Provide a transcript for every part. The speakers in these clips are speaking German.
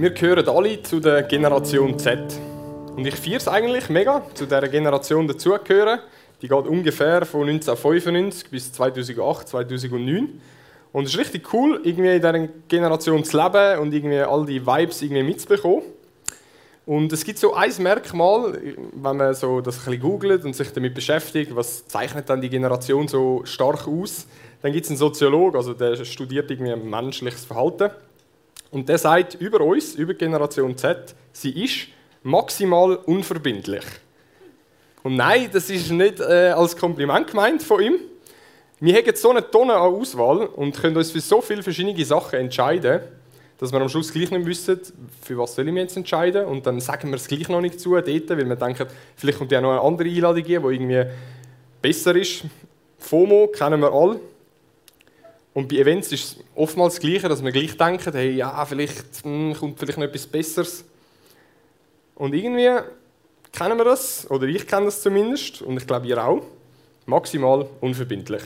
Wir gehören alle zu der Generation Z. Und ich feiere es eigentlich mega, zu dieser Generation dazugehören. Die geht ungefähr von 1995 bis 2008, 2009. Und es ist richtig cool, irgendwie in dieser Generation zu leben und irgendwie all die Vibes irgendwie mitzubekommen. Und es gibt so ein Merkmal, wenn man so das ein bisschen googelt und sich damit beschäftigt, was zeichnet dann die Generation so stark aus, dann gibt es einen Soziologen, also der studiert irgendwie menschliches Verhalten. Und der sagt über uns, über Generation Z, sie ist maximal unverbindlich. Und nein, das ist nicht äh, als Kompliment gemeint von ihm. Wir haben so eine Tonne an Auswahl und können uns für so viele verschiedene Sachen entscheiden, dass wir am Schluss gleich nicht wissen, für was soll ich mich jetzt entscheiden. Und dann sagen wir es gleich noch nicht zu, dort, weil wir denken, vielleicht kommt ja noch eine andere Einladung die irgendwie besser ist. FOMO kennen wir alle. Und bei Events ist es oftmals das Gleiche, dass wir gleich denken, hey, ja, vielleicht mh, hm, kommt vielleicht noch etwas Besseres. Und irgendwie kennen wir das, oder ich kenne das zumindest, und ich glaube ihr auch, maximal unverbindlich.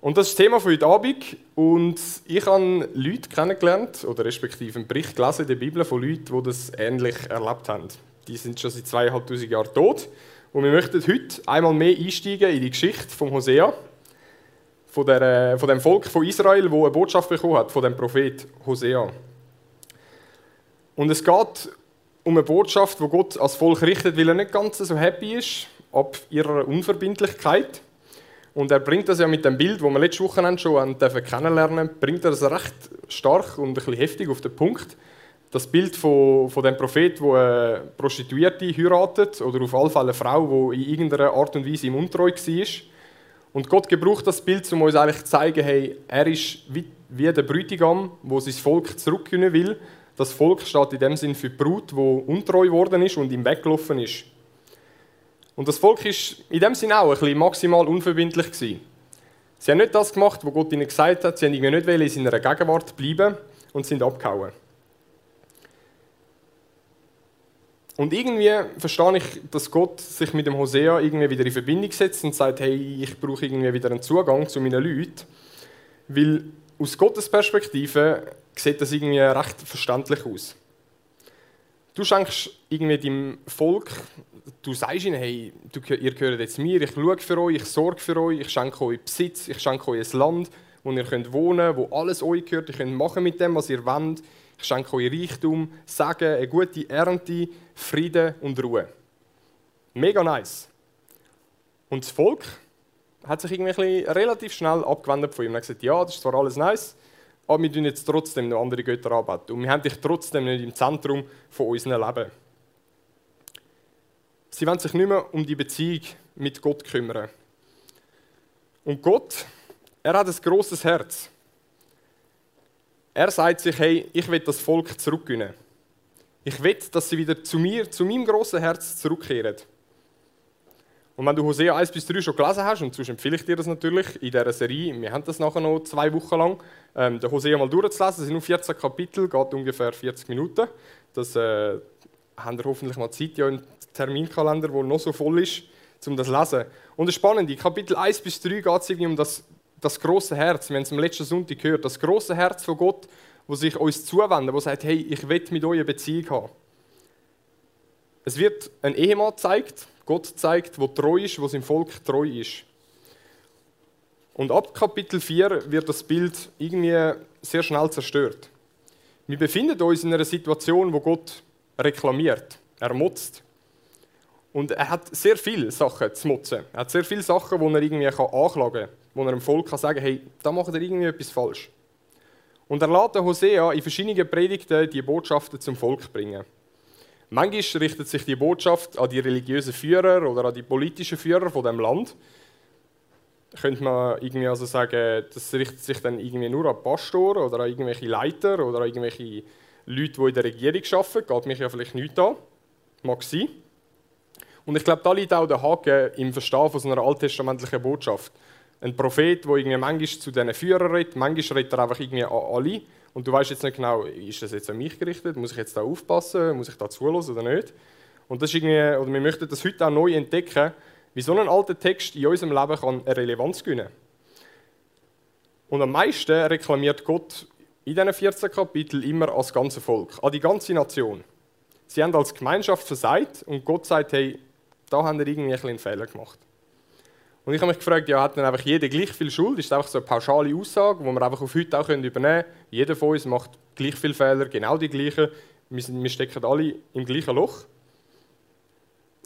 Und das ist das Thema von heute Abend. Und ich habe Leute kennengelernt, oder respektive einen Bericht gelesen in der Bibel von Leuten, die das ähnlich erlebt haben. Die sind schon seit zweieinhalbtausend Jahren tot. Und wir möchten heute einmal mehr einsteigen in die Geschichte von Hosea von, der, von dem Volk von Israel, wo eine Botschaft bekommen hat, von dem Prophet Hosea. Und es geht um eine Botschaft, wo Gott als Volk richtet, weil er nicht ganz so happy ist ab ihrer Unverbindlichkeit. Und er bringt das ja mit dem Bild, wo wir letzte Woche schon kennenlernen bringt er das recht stark und ein bisschen heftig auf den Punkt. Das Bild von, von dem Prophet, wo eine Prostituierte heiratet oder auf alle Fälle eine Frau, die in irgendeiner Art und Weise im Untreu war und Gott gebraucht das Bild, um uns eigentlich zu zeigen, hey, er ist wie, wie der Bräutigam, wo sein Volk zurückgewinnen will. Das Volk steht in dem Sinn für die Brut, wo untreu geworden ist und ihm weggelaufen ist. Und das Volk ist in dem Sinn auch ein bisschen maximal unverbindlich gewesen. Sie haben nicht das gemacht, was Gott ihnen gesagt hat. Sie haben nicht in seiner Gegenwart bleiben und sind abgehauen. Und irgendwie verstehe ich, dass Gott sich mit dem Hosea irgendwie wieder in Verbindung setzt und sagt, hey, ich brauche irgendwie wieder einen Zugang zu meinen Leuten. Weil aus Gottes Perspektive sieht das irgendwie recht verständlich aus. Du schenkst irgendwie deinem Volk, du sagst ihnen, hey, ihr gehört jetzt mir, ich schaue für euch, ich sorge für euch, ich schenke euch Besitz, ich schenke euch ein Land, wo ihr könnt wohnen könnt, wo alles euch gehört, ihr könnt machen mit dem, was ihr wollt. Schenke euch Reichtum, Segen, eine gute Ernte, Frieden und Ruhe. Mega nice. Und das Volk hat sich irgendwie relativ schnell abgewendet von ihm und hat gesagt, ja, das ist zwar alles nice, aber wir tun jetzt trotzdem noch andere Götter arbeiten. Und wir haben dich trotzdem nicht im Zentrum von unserem Leben. Sie wollen sich nicht mehr um die Beziehung mit Gott kümmern. Und Gott, er hat ein großes Herz. Er sagt sich, hey, ich will das Volk zurückgewinnen. Ich will, dass sie wieder zu mir, zu meinem großen Herz zurückkehren. Und wenn du Hosea 1 bis 3 schon gelesen hast, und sonst empfehle ich dir das natürlich in dieser Serie, wir haben das nachher noch zwei Wochen lang, ähm, den Hosea mal durchzulesen, das sind nur 14 Kapitel, geht ungefähr 40 Minuten. Das äh, haben wir hoffentlich mal Zeit ja im Terminkalender, der noch so voll ist, um das zu lesen. Und das Spannende, Kapitel 1 bis 3 geht es irgendwie um das das große Herz, wir haben es am letzten Sonntag gehört, das große Herz von Gott, wo sich uns zuwendet, wo sagt, hey, ich will mit euch eine Beziehung haben. Es wird ein Ehemann gezeigt, Gott zeigt, wo treu ist, wo sein Volk treu ist. Und ab Kapitel 4 wird das Bild irgendwie sehr schnell zerstört. Wir befinden uns in einer Situation, wo Gott reklamiert, er motzt. Und er hat sehr viele Sachen zu motzen. Er hat sehr viele Sachen, die er irgendwie anklagen kann wo er dem Volk kann sagen kann, hey, da macht er irgendwie etwas falsch. Und er lässt Hosea in verschiedenen Predigten die Botschaften zum Volk bringen. Manchmal richtet sich die Botschaft an die religiösen Führer oder an die politischen Führer von dem Land. Könnte man irgendwie also sagen, das richtet sich dann irgendwie nur an Pastoren oder an irgendwelche Leiter oder an irgendwelche Leute, die in der Regierung arbeiten. Geht mich ja vielleicht nicht an. Mag sein. Und ich glaube, da liegt auch der Haken im Verstehen von so einer alttestamentlichen Botschaft ein Prophet, der irgendwie manchmal zu diesen Führern redet, manchmal redet er einfach irgendwie an alle. Und du weißt jetzt nicht genau, ist das jetzt an mich gerichtet? Muss ich jetzt da aufpassen? Muss ich da zulassen oder nicht? Und das ist irgendwie, oder wir möchten das heute auch neu entdecken, wie so ein alter Text in unserem Leben kann eine Relevanz gewinnen Und am meisten reklamiert Gott in diesen 14 Kapiteln immer als ganze Volk, an die ganze Nation. Sie haben als Gemeinschaft versagt und Gott sagt, hey, da haben wir irgendwie ein einen Fehler gemacht. Und ich habe mich gefragt, ja, hat dann einfach jeder gleich viel Schuld? Ist das einfach so eine pauschale Aussage, die wir einfach auf heute auch übernehmen können? Jeder von uns macht gleich viele Fehler, genau die gleichen. Wir, wir stecken alle im gleichen Loch.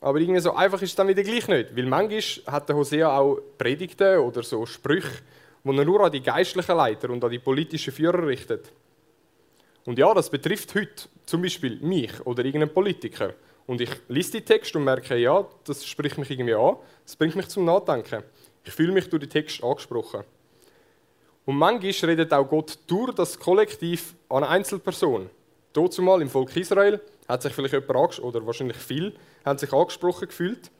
Aber irgendwie so einfach ist es dann wieder gleich nicht. Weil manchmal hat der Hosea auch Predigten oder so Sprüche, die er nur an die geistlichen Leiter und an die politischen Führer richtet. Und ja, das betrifft heute zum Beispiel mich oder irgendeinen Politiker. Und ich lese die Text und merke, ja, das spricht mich irgendwie an, das bringt mich zum Nachdenken. Ich fühle mich durch den Text angesprochen. Und manchmal redet auch Gott durch das Kollektiv an eine Einzelperson. Dazu mal im Volk Israel hat sich vielleicht jemand oder wahrscheinlich viel, haben sich angesprochen gefühlt,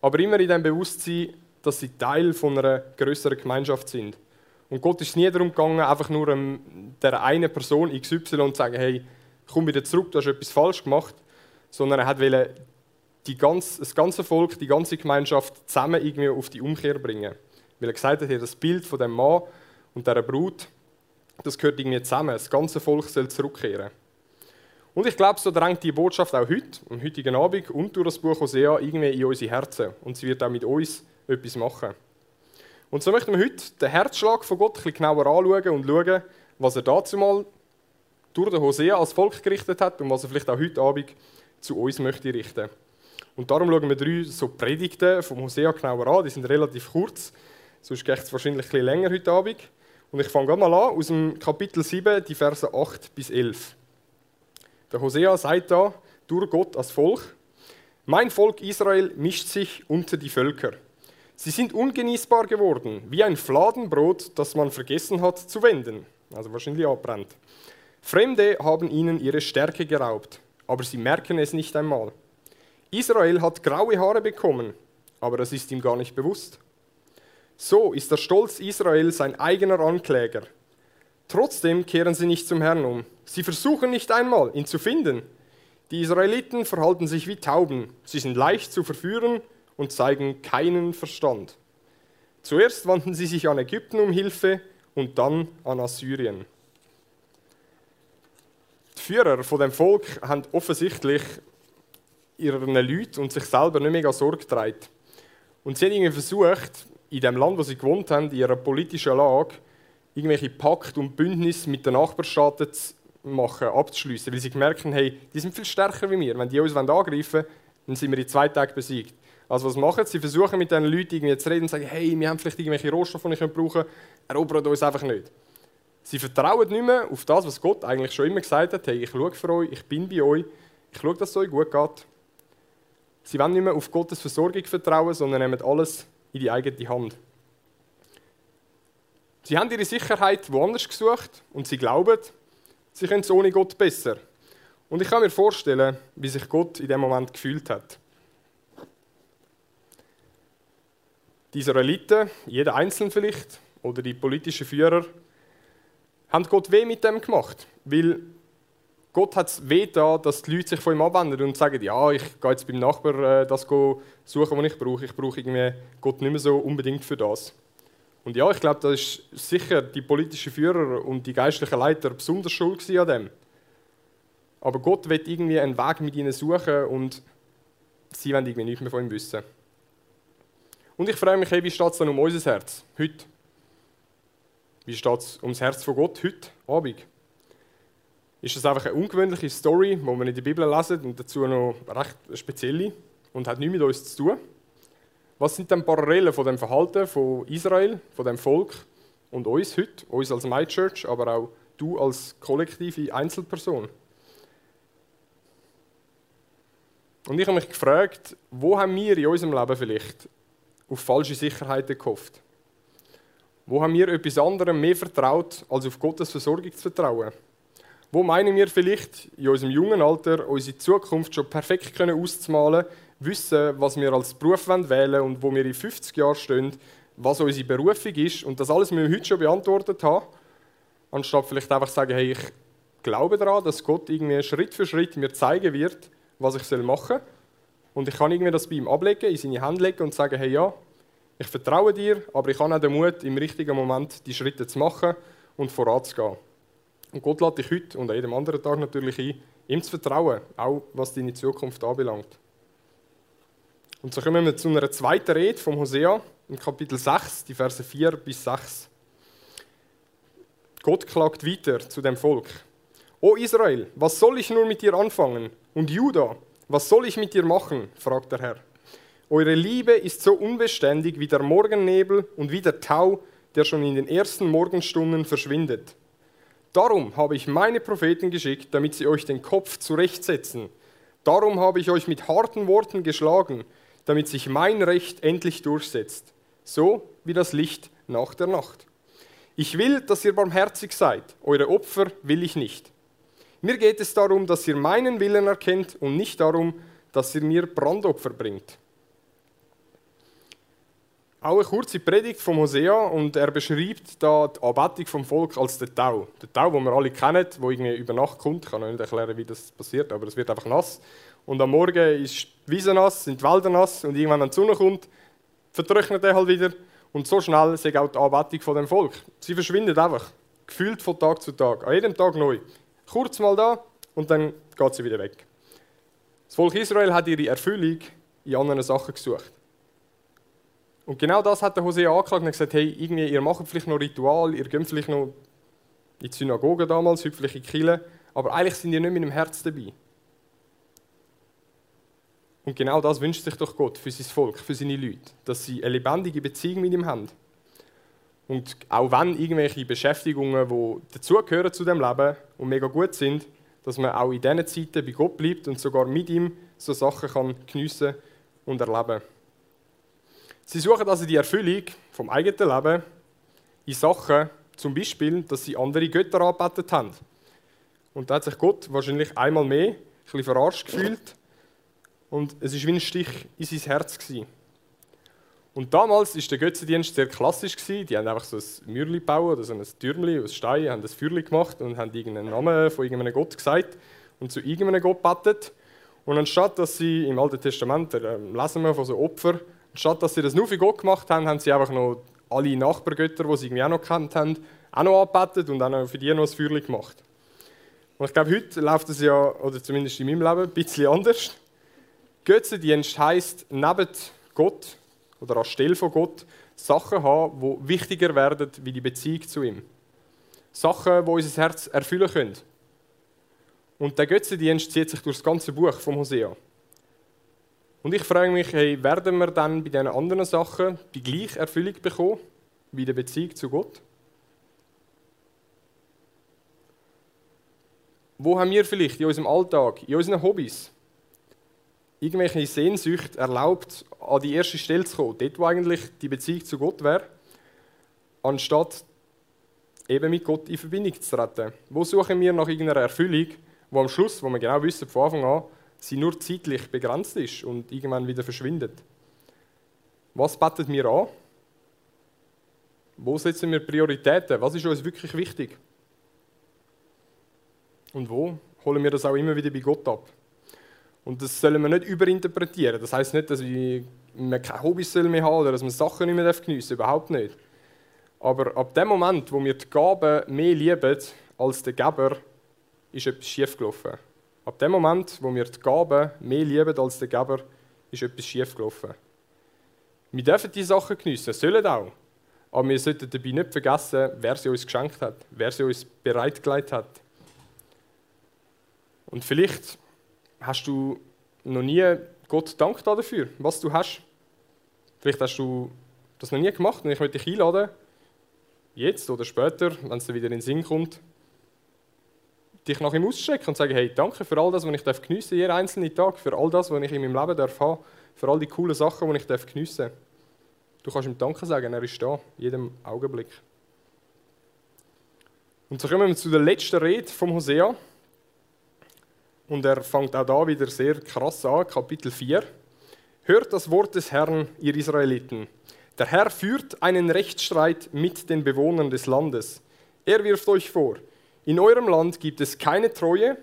aber immer in dem Bewusstsein, dass sie Teil von einer größeren Gemeinschaft sind. Und Gott ist nie darum gegangen, einfach nur ähm, der eine Person XY zu sagen, hey, komm wieder zurück, du hast etwas falsch gemacht, sondern er wollte die ganze, das ganze Volk, die ganze Gemeinschaft zusammen irgendwie auf die Umkehr bringen. Weil er gesagt hat, das Bild von dem Mann und der Brut, das gehört irgendwie zusammen. Das ganze Volk soll zurückkehren. Und ich glaube, so drängt die Botschaft auch heute, am heutigen Abend und durch das Buch Hosea irgendwie in unsere Herzen. Und sie wird auch mit uns etwas machen. Und so möchten wir heute den Herzschlag von Gott ein bisschen genauer anschauen und schauen, was er dazu mal durch den Hosea als Volk gerichtet hat und was er vielleicht auch heute Abend zu uns möchte richten. Und darum schauen wir drei so Predigten vom Hosea genauer an. Die sind relativ kurz, sonst geht es wahrscheinlich ein bisschen länger heute Abend. Und ich fange mal an aus dem Kapitel 7, die Verse 8 bis 11. Der Hosea sagt da durch Gott als Volk, mein Volk Israel mischt sich unter die Völker. Sie sind ungenießbar geworden, wie ein Fladenbrot, das man vergessen hat zu wenden, also wahrscheinlich abbrennt. Fremde haben ihnen ihre Stärke geraubt, aber sie merken es nicht einmal. Israel hat graue Haare bekommen, aber das ist ihm gar nicht bewusst. So ist der Stolz Israel sein eigener Ankläger. Trotzdem kehren sie nicht zum Herrn um. Sie versuchen nicht einmal, ihn zu finden. Die Israeliten verhalten sich wie Tauben. Sie sind leicht zu verführen und zeigen keinen Verstand. Zuerst wandten sie sich an Ägypten um Hilfe und dann an Assyrien. Führer von dem Volk haben offensichtlich ihren Leuten und sich selber nicht mega Sorge getragen. Und sie haben irgendwie versucht, in dem Land, wo sie gewohnt haben, in ihrer politischen Lage, irgendwelche Pakt und Bündnisse mit den Nachbarstaaten zu machen, abzuschließen, weil sie gemerkt haben, hey, die sind viel stärker wie wir. Wenn die uns angreifen wollen, dann sind wir in zwei Tagen besiegt. Also was machen sie? Sie versuchen mit diesen Leuten irgendwie zu reden und sagen, hey, wir haben vielleicht irgendwelche Rohstoffe, die ich brauchen erobert uns einfach nicht. Sie vertrauen nicht mehr auf das, was Gott eigentlich schon immer gesagt hat, hey, ich schaue für euch, ich bin bei euch, ich schaue, dass es euch gut geht. Sie wollen nicht mehr auf Gottes Versorgung vertrauen, sondern nehmen alles in die eigene Hand. Sie haben ihre Sicherheit woanders gesucht und sie glauben, sie können es ohne Gott besser. Und ich kann mir vorstellen, wie sich Gott in dem Moment gefühlt hat. Die Israeliten, jeder Einzelne vielleicht, oder die politischen Führer, haben Gott weh mit dem gemacht. Weil Gott hat es weh da, dass die Leute sich von ihm abwenden und sagen, ja, ich gehe jetzt beim Nachbar äh, das suchen, was ich brauche. Ich brauche irgendwie Gott nicht mehr so unbedingt für das. Und ja, ich glaube, da ist sicher die politischen Führer und die geistlichen Leiter besonders schuld an dem. Aber Gott wird irgendwie einen Weg mit ihnen suchen und sie wollen irgendwie nichts mehr von ihm wissen. Und ich frage mich, hey, wie steht es dann um unser Herz heute? Wie steht es ums Herz von Gott heute Abend? Ist das einfach eine ungewöhnliche Story, die wir in der Bibel lesen und dazu noch recht spezielle und hat nichts mit uns zu tun? Was sind denn Parallelen von dem Verhalten von Israel, von dem Volk und uns heute, uns als My Church, aber auch du als kollektive Einzelperson? Und ich habe mich gefragt, wo haben wir in unserem Leben vielleicht auf falsche Sicherheiten gehofft? Wo haben wir etwas anderem mehr vertraut, als auf Gottes Versorgung zu vertrauen? Wo meinen wir vielleicht in unserem jungen Alter unsere Zukunft schon perfekt können auszumalen, wissen, was wir als Beruf wählen wollen und wo wir in 50 Jahren stehen, was unsere Berufung ist und das alles müssen wir heute schon beantwortet haben, anstatt vielleicht einfach zu sagen, hey, ich glaube daran, dass Gott irgendwie Schritt für Schritt mir zeigen wird, was ich machen soll und ich kann irgendwie das bei ihm ablegen, in seine Hände legen und sagen, hey ja, ich vertraue dir, aber ich habe auch den Mut, im richtigen Moment die Schritte zu machen und voranzugehen. Und Gott lädt dich heute und an jedem anderen Tag natürlich ein, ihm zu vertrauen, auch was deine Zukunft anbelangt. Und so kommen wir zu einer zweiten Rede vom Hosea im Kapitel 6, die Verse 4 bis 6. Gott klagt weiter zu dem Volk. O Israel, was soll ich nur mit dir anfangen? Und Juda, was soll ich mit dir machen? fragt der Herr. Eure Liebe ist so unbeständig wie der Morgennebel und wie der Tau, der schon in den ersten Morgenstunden verschwindet. Darum habe ich meine Propheten geschickt, damit sie euch den Kopf zurechtsetzen. Darum habe ich euch mit harten Worten geschlagen, damit sich mein Recht endlich durchsetzt, so wie das Licht nach der Nacht. Ich will, dass ihr barmherzig seid, eure Opfer will ich nicht. Mir geht es darum, dass ihr meinen Willen erkennt und nicht darum, dass ihr mir Brandopfer bringt. Auch eine kurze Predigt von Hosea und er beschreibt da die Anbetung vom Volk als den Tau. Der Tau, den wir alle kennen, der irgendwie über Nacht kommt. Ich kann noch nicht erklären, wie das passiert, aber es wird einfach nass. Und am Morgen ist die Wiese nass, sind die Wälder nass und irgendwann, wenn die Sonne kommt, vertrocknet er halt wieder. Und so schnell ist auch die Anbetung von dem Volk. Sie verschwindet einfach, gefühlt von Tag zu Tag, an jedem Tag neu. Kurz mal da und dann geht sie wieder weg. Das Volk Israel hat ihre Erfüllung in anderen Sachen gesucht. Und genau das hat der Hosea angeklagt und gesagt, hey, irgendwie, ihr macht vielleicht noch Ritual, ihr geht vielleicht noch in die Synagoge damals, heute vielleicht in Kirche, aber eigentlich sind ihr nicht mit dem Herz dabei. Und genau das wünscht sich doch Gott für sein Volk, für seine Leute, dass sie eine lebendige Beziehung mit ihm haben. Und auch wenn irgendwelche Beschäftigungen, die dazugehören zu dem Leben und mega gut sind, dass man auch in diesen Zeiten bei Gott bleibt und sogar mit ihm so Sachen kann geniessen und erleben kann. Sie suchen also die Erfüllung vom eigenen Leben in Sachen, zum Beispiel, dass sie andere Götter angebetet haben. Und da hat sich Gott wahrscheinlich einmal mehr ein bisschen verarscht gefühlt und es war wie ein Stich in sein Herz. Gewesen. Und damals war der Götzendienst sehr klassisch. Gewesen. Die haben einfach so ein Mürli gebaut oder so ein Türmli aus Stein, haben ein Feuerli gemacht und haben irgendeinen Namen von irgendeinem Gott gesagt und zu irgendeinem Gott betet. Und anstatt dass sie im Alten Testament, ähm, lesen wir von so Opfern, Statt dass sie das nur für Gott gemacht haben, haben sie einfach noch alle Nachbargötter, die sie irgendwie auch noch kennt haben, auch noch angebetet und auch noch für die noch ein Feuerchen gemacht. Und ich glaube, heute läuft es ja, oder zumindest in meinem Leben, ein bisschen anders. Götzendienst heisst, neben Gott oder anstelle von Gott Sachen haben, die wichtiger werden wie die Beziehung zu ihm. Sachen, die unser Herz erfüllen können. Und der Götzendienst zieht sich durch das ganze Buch vom Hosea. Und ich frage mich, hey, werden wir dann bei diesen anderen Sachen die gleiche Erfüllung bekommen wie in der Beziehung zu Gott? Wo haben wir vielleicht in unserem Alltag, in unseren Hobbys, irgendwelche Sehnsucht erlaubt, an die erste Stelle zu kommen, dort, wo eigentlich die Beziehung zu Gott wäre, anstatt eben mit Gott in Verbindung zu treten? Wo suchen wir nach irgendeiner Erfüllung, wo am Schluss, wo wir genau wissen von Anfang an, sie nur zeitlich begrenzt ist und irgendwann wieder verschwindet. Was betet mir an? Wo setzen wir Prioritäten? Was ist uns wirklich wichtig? Und wo holen wir das auch immer wieder bei Gott ab? Und das sollen wir nicht überinterpretieren. Das heißt nicht, dass wir keine Hobbys mehr haben oder dass wir Sachen nicht mehr geniessen dürfen. Überhaupt nicht. Aber ab dem Moment, wo wir die Gaben mehr lieben als der Geber, ist etwas schiefgelaufen. Ab dem Moment, wo wir die Gaben mehr lieben als der Geber, ist etwas schiefgelaufen. Wir dürfen diese Sachen geniessen, sollen auch. Aber wir sollten dabei nicht vergessen, wer sie uns geschenkt hat, wer sie uns bereitgelegt hat. Und vielleicht hast du noch nie Gott Dank dafür, was du hast. Vielleicht hast du das noch nie gemacht und ich möchte dich einladen, jetzt oder später, wenn es dir wieder in den Sinn kommt, dich nach ihm ausstrecken und sagen, hey, danke für all das, was ich darf geniessen jeden einzelnen Tag, für all das, was ich in meinem Leben darf haben, für all die coolen Sachen, die ich darf geniessen Du kannst ihm Danke sagen, er ist da, jedem Augenblick. Und so kommen wir zu der letzten Rede vom Hosea. Und er fängt auch da wieder sehr krass an, Kapitel 4. Hört das Wort des Herrn, ihr Israeliten. Der Herr führt einen Rechtsstreit mit den Bewohnern des Landes. Er wirft euch vor, in eurem Land gibt es keine Treue,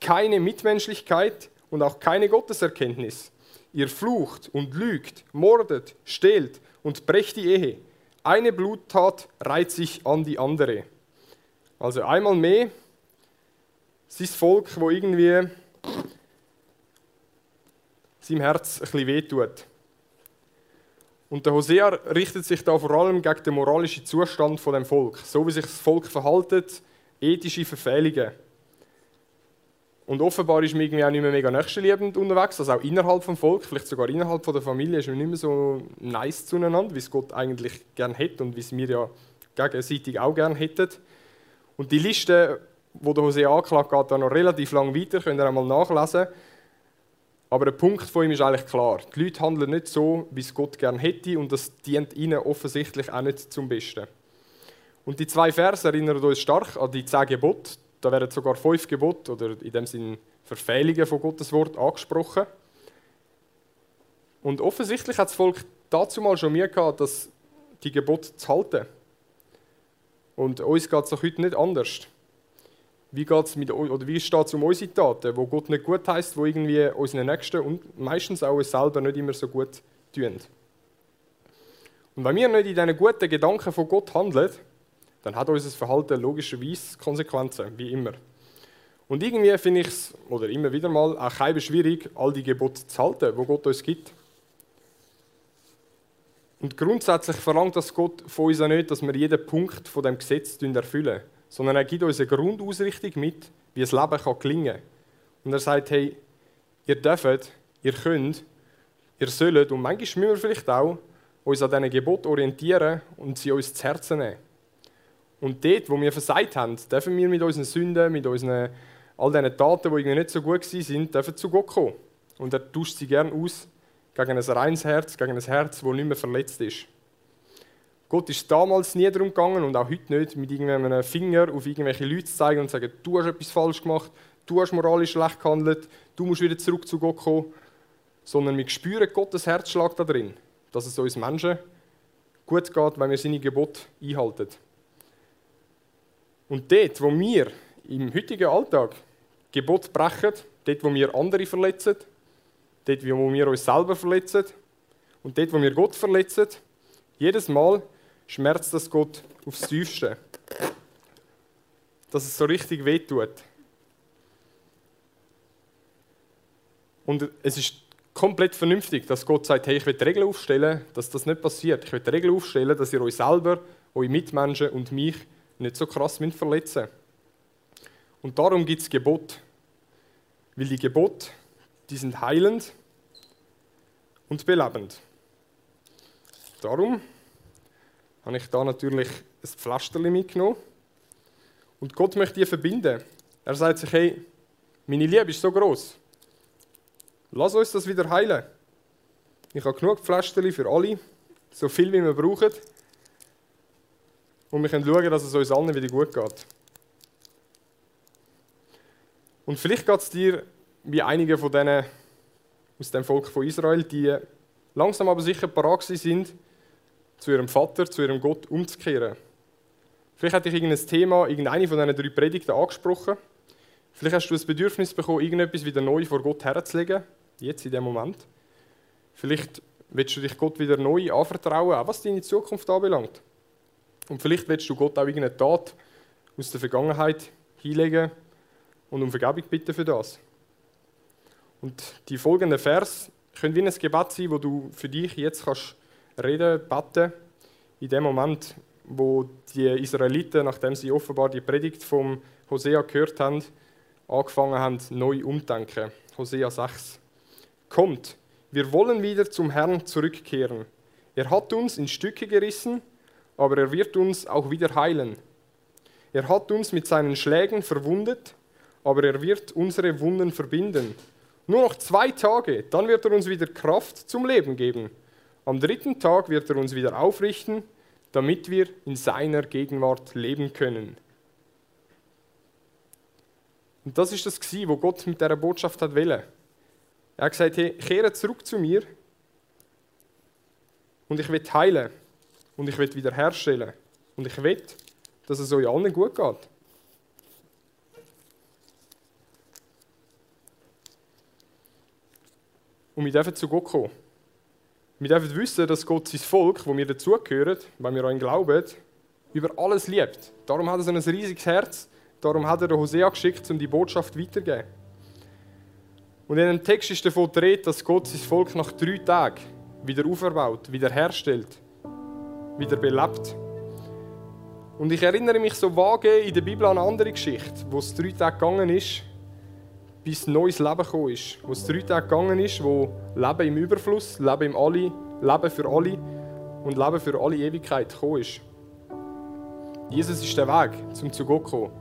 keine Mitmenschlichkeit und auch keine Gotteserkenntnis. Ihr flucht und lügt, mordet, stehlt und brecht die Ehe. Eine Bluttat reiht sich an die andere. Also einmal mehr sein Volk, wo irgendwie seinem Herz ein bisschen wehtut. Und der Hosea richtet sich da vor allem gegen den moralischen Zustand von dem Volk, so wie sich das Volk verhaltet, ethische Verfehlungen. Und offenbar ist man irgendwie auch nicht mehr mega nächstenliebend unterwegs, also auch innerhalb vom Volk, vielleicht sogar innerhalb von der Familie ist man nicht mehr so nice zueinander, wie es Gott eigentlich gern hätte und wie es wir ja gegenseitig auch gern hätten. Und die Liste, wo der Hosea anklagt, geht da noch relativ lang weiter, könnt ihr einmal nachlesen. Aber der Punkt von ihm ist eigentlich klar. Die Leute handeln nicht so, wie es Gott gern hätte und das dient ihnen offensichtlich auch nicht zum Besten. Und die zwei Verse erinnern uns stark an die zehn Gebote. Da werden sogar fünf Gebote oder in dem Sinne Verfehlungen von Gottes Wort angesprochen. Und offensichtlich hat das Volk dazu mal schon mehr gehabt, dass die Gebote zu halten. Und uns geht es auch heute nicht anders. Wie, geht's mit, oder wie steht es um unsere Taten, wo Gott nicht gut heißt, wo irgendwie unseren Nächsten und meistens auch uns selber nicht immer so gut tun? Und wenn wir nicht in diesen guten Gedanken von Gott handeln, dann hat unser Verhalten logischerweise Konsequenzen, wie immer. Und irgendwie finde ich es, oder immer wieder mal, auch kein schwierig, all die Gebote zu halten, wo Gott uns gibt. Und grundsätzlich verlangt das Gott von uns auch nicht, dass wir jeden Punkt von dem Gesetz erfüllen sondern er gibt uns eine Grundausrichtung mit, wie das Leben kann gelingen kann. Und er sagt, hey, ihr dürft, ihr könnt, ihr sollt und manchmal müssen wir vielleicht auch uns an diesen Geboten orientieren und sie uns zu Herzen nehmen. Und dort, wo wir versagt haben, dürfen wir mit unseren Sünden, mit unseren, all diesen Taten, die nicht so gut waren, dürfen zu Gott kommen. Und er tauscht sie gerne aus gegen ein reines Herz, gegen ein Herz, das nicht mehr verletzt ist. Gott ist damals nie darum gegangen und auch heute nicht, mit irgendeinem Finger auf irgendwelche Leute zu zeigen und zu sagen, du hast etwas falsch gemacht, du hast moralisch schlecht gehandelt, du musst wieder zurück zu Gott kommen. Sondern wir spüren Gottes Herzschlag da drin, dass es uns Menschen gut geht, wenn wir seine Gebote einhalten. Und dort, wo wir im heutigen Alltag Gebot brechen, dort, wo wir andere verletzen, dort, wo wir uns selber verletzen und dort, wo wir Gott verletzen, jedes Mal schmerzt das Gott aufs tiefste. Dass es so richtig wehtut. Und es ist komplett vernünftig, dass Gott sagt, hey, ich will Regeln aufstellen, dass das nicht passiert. Ich will Regeln aufstellen, dass ihr euch selber, eure Mitmenschen und mich nicht so krass verletzen Und darum gibt es Gebot. Weil die Gebote, die sind heilend und belebend. Darum habe ich da natürlich ein Pflasterli mitgenommen. Und Gott möchte die verbinden. Er sagt sich, hey, meine Liebe ist so groß. Lass uns das wieder heilen. Ich habe genug Pflasterli für alle, so viel wie wir brauchen. Und wir können schauen, dass es uns allen wieder gut geht. Und vielleicht geht es dir wie einige von denen aus dem Volk von Israel, die langsam aber sicher parat sind, zu ihrem Vater, zu ihrem Gott umzukehren. Vielleicht hat dich irgendein Thema, irgendeine von diesen drei Predigten angesprochen. Vielleicht hast du das Bedürfnis bekommen, irgendetwas wieder neu vor Gott herzulegen, jetzt in dem Moment. Vielleicht willst du dich Gott wieder neu anvertrauen, auch was deine Zukunft anbelangt. Und vielleicht willst du Gott auch irgendeine Tat aus der Vergangenheit hinlegen und um Vergebung bitten für das. Und die folgenden Vers können wie ein Gebet sein, wo du für dich jetzt kannst reden, beten, in dem Moment, wo die Israeliten, nachdem sie offenbar die Predigt vom Hosea gehört haben, angefangen haben, neu umdenken. Hosea 6. Kommt, wir wollen wieder zum Herrn zurückkehren. Er hat uns in Stücke gerissen, aber er wird uns auch wieder heilen. Er hat uns mit seinen Schlägen verwundet, aber er wird unsere Wunden verbinden. Nur noch zwei Tage, dann wird er uns wieder Kraft zum Leben geben. Am dritten Tag wird er uns wieder aufrichten, damit wir in seiner Gegenwart leben können. Und das ist das gsi, wo Gott mit dieser Botschaft hat wollte. Er hat gesagt, hey, kehre zurück zu mir und ich will heilen und ich will wiederherstellen und ich will, dass es euch allen gut geht. Und wir dürfen zu Gott kommen. Wir dürfen wissen, dass Gott sein Volk, wo wir dazugehören, wenn wir an ihn glauben, über alles liebt. Darum hat er ein riesiges Herz. Darum hat er den Hosea geschickt, um die Botschaft weiterzugeben. Und in dem Text ist davon Rede, dass Gott sein Volk nach drei Tagen wieder auferbaut, wieder herstellt, wieder belebt. Und ich erinnere mich so vage in der Bibel an eine andere Geschichte, wo es drei Tage gegangen ist, bis neues Leben gekommen ist. Wo es drei Tage gegangen ist, wo Leben im Überfluss, Leben im Alle, Leben für alle und Leben für alle Ewigkeit gekommen ist. Jesus ist der Weg, zum zu Gott kommen.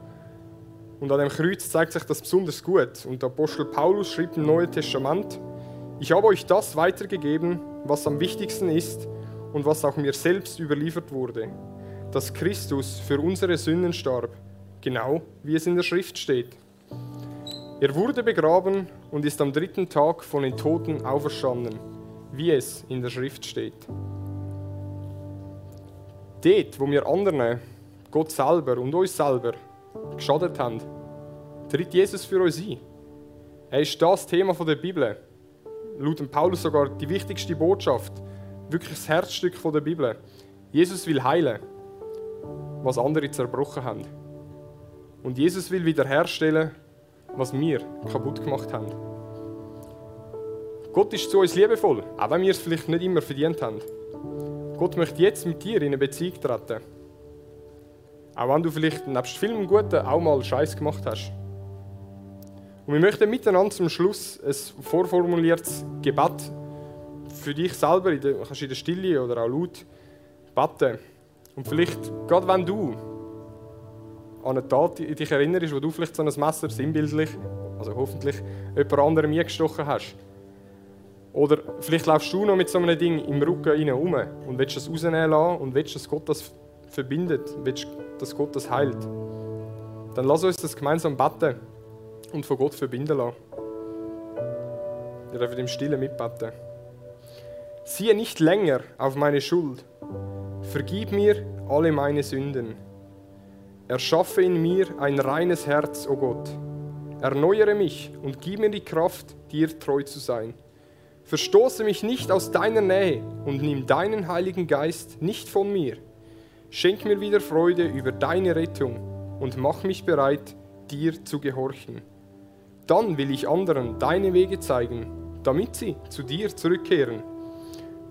Und an dem Kreuz zeigt sich das besonders gut. Und der Apostel Paulus schrieb im Neuen Testament, ich habe euch das weitergegeben, was am wichtigsten ist und was auch mir selbst überliefert wurde, dass Christus für unsere Sünden starb, genau wie es in der Schrift steht. Er wurde begraben und ist am dritten Tag von den Toten auferstanden, wie es in der Schrift steht. Dort, wo wir anderen, Gott selber und uns selber geschadet haben, tritt Jesus für uns ein. Er ist das Thema der Bibel. Laut Paulus sogar die wichtigste Botschaft, wirklich das Herzstück der Bibel. Jesus will heilen, was andere zerbrochen haben. Und Jesus will wiederherstellen, was wir kaputt gemacht haben. Gott ist zu uns liebevoll, auch wenn wir es vielleicht nicht immer verdient haben. Gott möchte jetzt mit dir in eine Beziehung treten. Auch wenn du vielleicht nebst vielem Guten auch mal Scheiß gemacht hast. Und wir möchten miteinander zum Schluss ein vorformuliertes Gebet für dich selber, in der, kannst in der Stille oder auch laut beten. Und vielleicht, gerade wenn du an eine Tat dich erinnerst, wo du vielleicht so ein Messer sinnbildlich, also hoffentlich, jemand anderem eingestochen hast. Oder vielleicht laufst du noch mit so einem Ding im Rücken rein um und willst das rausnehmen lassen und willst, dass Gott das verbindet, willst, dass Gott das heilt, dann lass uns das gemeinsam beten und von Gott verbinden lassen. Wir dürfen im Stillen mitbeten. Siehe nicht länger auf meine Schuld. Vergib mir alle meine Sünden. Erschaffe in mir ein reines Herz, o oh Gott. Erneuere mich und gib mir die Kraft, dir treu zu sein. Verstoße mich nicht aus deiner Nähe und nimm deinen Heiligen Geist nicht von mir. Schenk mir wieder Freude über deine Rettung und mach mich bereit, dir zu gehorchen. Dann will ich anderen deine Wege zeigen, damit sie zu dir zurückkehren.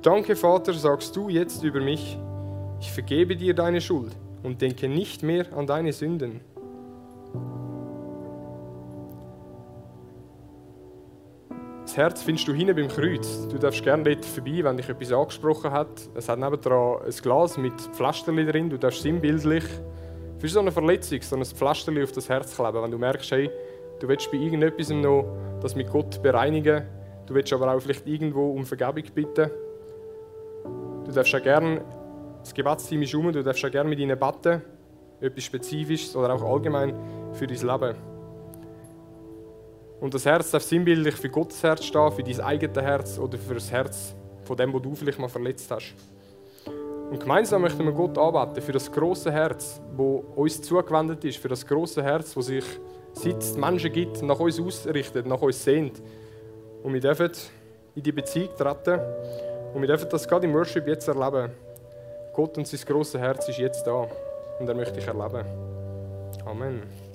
Danke, Vater, sagst du jetzt über mich. Ich vergebe dir deine Schuld und denke nicht mehr an deine Sünden. Das Herz findest du hinten beim Kreuz. Du darfst gerne dort vorbei, wenn dich etwas angesprochen hat. Es hat nebendran ein Glas mit Pflasterli drin. Du darfst sinnbildlich für so eine Verletzung so ein Pflasterli auf das Herz kleben. Wenn du merkst, hey, du willst bei irgendetwas noch das mit Gott bereinigen, du willst aber auch vielleicht irgendwo um Vergebung bitten. Du darfst auch gerne, das Gebetsteam ist um, du darfst auch gerne mit ihnen beten, etwas Spezifisches oder auch allgemein für dein Leben. Und das Herz darf sinnbildlich für Gottes Herz stehen, für dein eigenes Herz oder für das Herz von dem, wo du vielleicht mal verletzt hast. Und gemeinsam möchten wir Gott anbeten für das große Herz, wo uns zugewendet ist, für das große Herz, wo sich seit es Menschen gibt, nach uns ausrichtet, nach uns sehnt. Und wir dürfen in die Beziehung treten und wir dürfen das gerade im Worship jetzt erleben. Gott und sein großes Herz ist jetzt da und er möchte dich erleben. Amen.